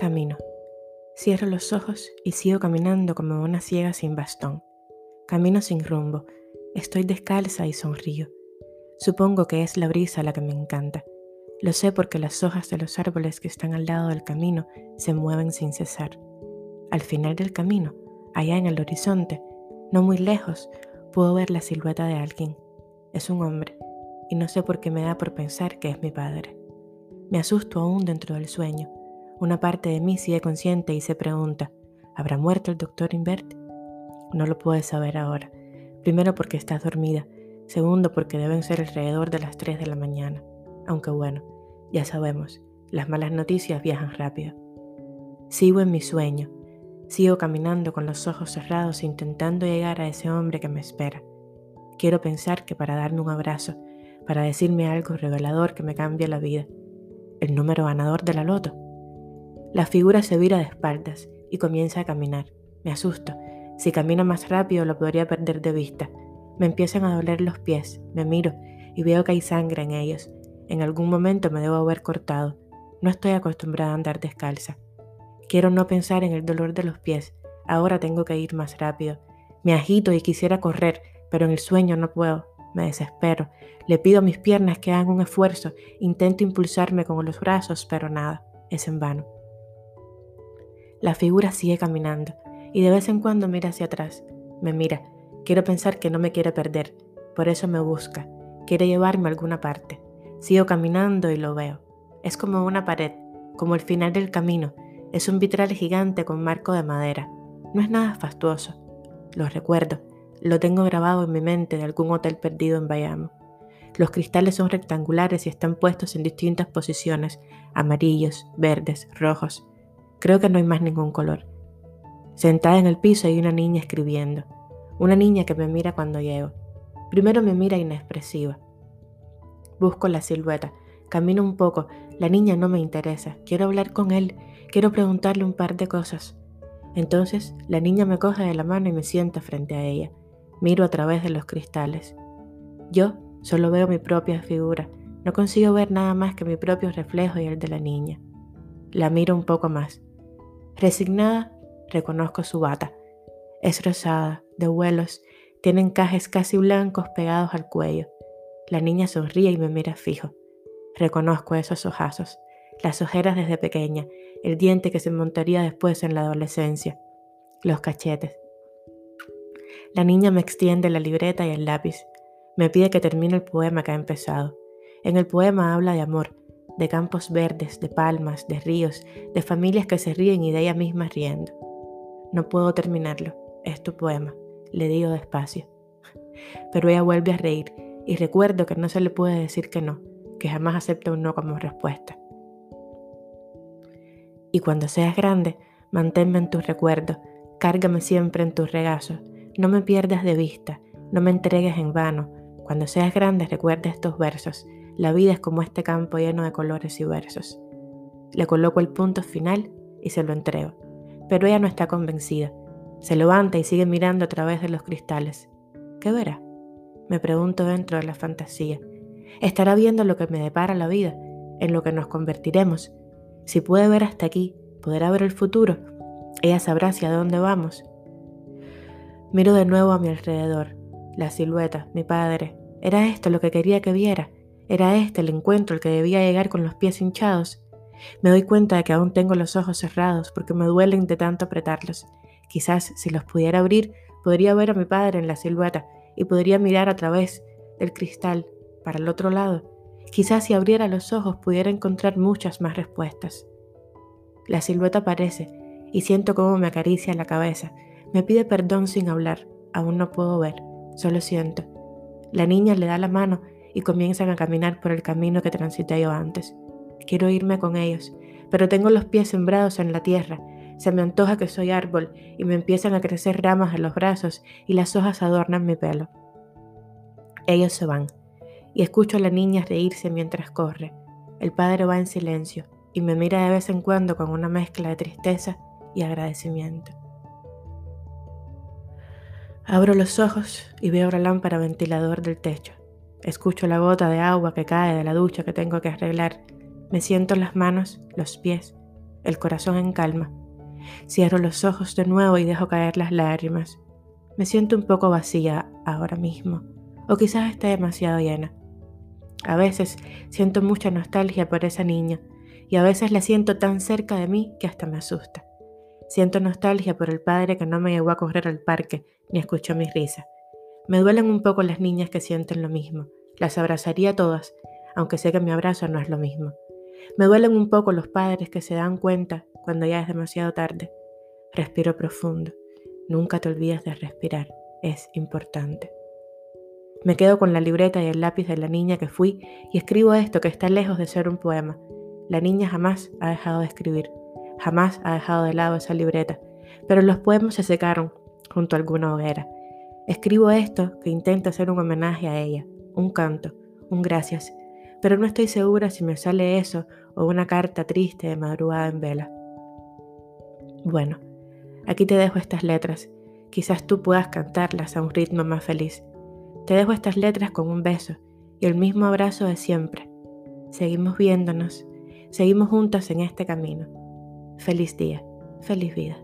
Camino. Cierro los ojos y sigo caminando como una ciega sin bastón. Camino sin rumbo. Estoy descalza y sonrío. Supongo que es la brisa la que me encanta. Lo sé porque las hojas de los árboles que están al lado del camino se mueven sin cesar. Al final del camino, allá en el horizonte, no muy lejos, puedo ver la silueta de alguien. Es un hombre, y no sé por qué me da por pensar que es mi padre. Me asusto aún dentro del sueño una parte de mí sigue consciente y se pregunta, ¿habrá muerto el doctor Invert? No lo puedes saber ahora. Primero porque estás dormida, segundo porque deben ser alrededor de las 3 de la mañana. Aunque bueno, ya sabemos, las malas noticias viajan rápido. Sigo en mi sueño, sigo caminando con los ojos cerrados intentando llegar a ese hombre que me espera. Quiero pensar que para darme un abrazo, para decirme algo revelador que me cambie la vida, el número ganador de la loto. La figura se vira de espaldas y comienza a caminar. Me asusto. Si camino más rápido lo podría perder de vista. Me empiezan a doler los pies, me miro y veo que hay sangre en ellos. En algún momento me debo haber cortado. No estoy acostumbrada a andar descalza. Quiero no pensar en el dolor de los pies. Ahora tengo que ir más rápido. Me agito y quisiera correr, pero en el sueño no puedo. Me desespero. Le pido a mis piernas que hagan un esfuerzo. Intento impulsarme con los brazos, pero nada. Es en vano. La figura sigue caminando y de vez en cuando mira hacia atrás. Me mira. Quiero pensar que no me quiere perder. Por eso me busca. Quiere llevarme a alguna parte. Sigo caminando y lo veo. Es como una pared, como el final del camino. Es un vitral gigante con marco de madera. No es nada fastuoso. Lo recuerdo. Lo tengo grabado en mi mente de algún hotel perdido en Bayamo. Los cristales son rectangulares y están puestos en distintas posiciones, amarillos, verdes, rojos. Creo que no hay más ningún color. Sentada en el piso hay una niña escribiendo. Una niña que me mira cuando llego. Primero me mira inexpresiva. Busco la silueta. Camino un poco. La niña no me interesa. Quiero hablar con él. Quiero preguntarle un par de cosas. Entonces la niña me coge de la mano y me sienta frente a ella. Miro a través de los cristales. Yo solo veo mi propia figura. No consigo ver nada más que mi propio reflejo y el de la niña. La miro un poco más. Resignada, reconozco su bata. Es rosada, de vuelos, tiene encajes casi blancos pegados al cuello. La niña sonríe y me mira fijo. Reconozco esos ojazos, las ojeras desde pequeña, el diente que se montaría después en la adolescencia, los cachetes. La niña me extiende la libreta y el lápiz. Me pide que termine el poema que ha empezado. En el poema habla de amor, de campos verdes, de palmas, de ríos, de familias que se ríen y de ella misma riendo. No puedo terminarlo, es tu poema, le digo despacio. Pero ella vuelve a reír y recuerdo que no se le puede decir que no, que jamás acepta un no como respuesta. Y cuando seas grande, manténme en tus recuerdos, cárgame siempre en tus regazos, no me pierdas de vista, no me entregues en vano. Cuando seas grande, recuerda estos versos la vida es como este campo lleno de colores y versos. Le coloco el punto final y se lo entrego. Pero ella no está convencida. Se levanta y sigue mirando a través de los cristales. ¿Qué verá? Me pregunto dentro de la fantasía. ¿Estará viendo lo que me depara la vida, en lo que nos convertiremos? Si puede ver hasta aquí, podrá ver el futuro. Ella sabrá hacia dónde vamos. Miro de nuevo a mi alrededor. La silueta, mi padre. Era esto lo que quería que viera. Era este el encuentro al que debía llegar con los pies hinchados. Me doy cuenta de que aún tengo los ojos cerrados porque me duelen de tanto apretarlos. Quizás si los pudiera abrir, podría ver a mi padre en la silueta y podría mirar a través del cristal para el otro lado. Quizás si abriera los ojos pudiera encontrar muchas más respuestas. La silueta aparece y siento cómo me acaricia la cabeza. Me pide perdón sin hablar. Aún no puedo ver, solo siento. La niña le da la mano y comienzan a caminar por el camino que transité yo antes. Quiero irme con ellos, pero tengo los pies sembrados en la tierra. Se me antoja que soy árbol y me empiezan a crecer ramas en los brazos y las hojas adornan mi pelo. Ellos se van y escucho a la niña reírse mientras corre. El padre va en silencio y me mira de vez en cuando con una mezcla de tristeza y agradecimiento. Abro los ojos y veo la lámpara ventilador del techo. Escucho la gota de agua que cae de la ducha que tengo que arreglar. Me siento las manos, los pies. el corazón en calma. Cierro los ojos de nuevo y dejo caer las lágrimas. Me siento un poco vacía ahora mismo, o quizás esté demasiado llena. A veces siento mucha nostalgia por esa niña, y a veces la siento tan cerca de mí que hasta me asusta. Siento nostalgia por el padre que no me llevó a correr al parque ni escuchó mis risas. Me duelen un poco las niñas que sienten lo mismo. Las abrazaría todas, aunque sé que mi abrazo no es lo mismo. Me duelen un poco los padres que se dan cuenta cuando ya es demasiado tarde. Respiro profundo. Nunca te olvides de respirar. Es importante. Me quedo con la libreta y el lápiz de la niña que fui y escribo esto que está lejos de ser un poema. La niña jamás ha dejado de escribir, jamás ha dejado de lado esa libreta, pero los poemas se secaron junto a alguna hoguera. Escribo esto que intenta ser un homenaje a ella, un canto, un gracias, pero no estoy segura si me sale eso o una carta triste de madrugada en vela. Bueno, aquí te dejo estas letras, quizás tú puedas cantarlas a un ritmo más feliz. Te dejo estas letras con un beso y el mismo abrazo de siempre. Seguimos viéndonos, seguimos juntas en este camino. Feliz día, feliz vida.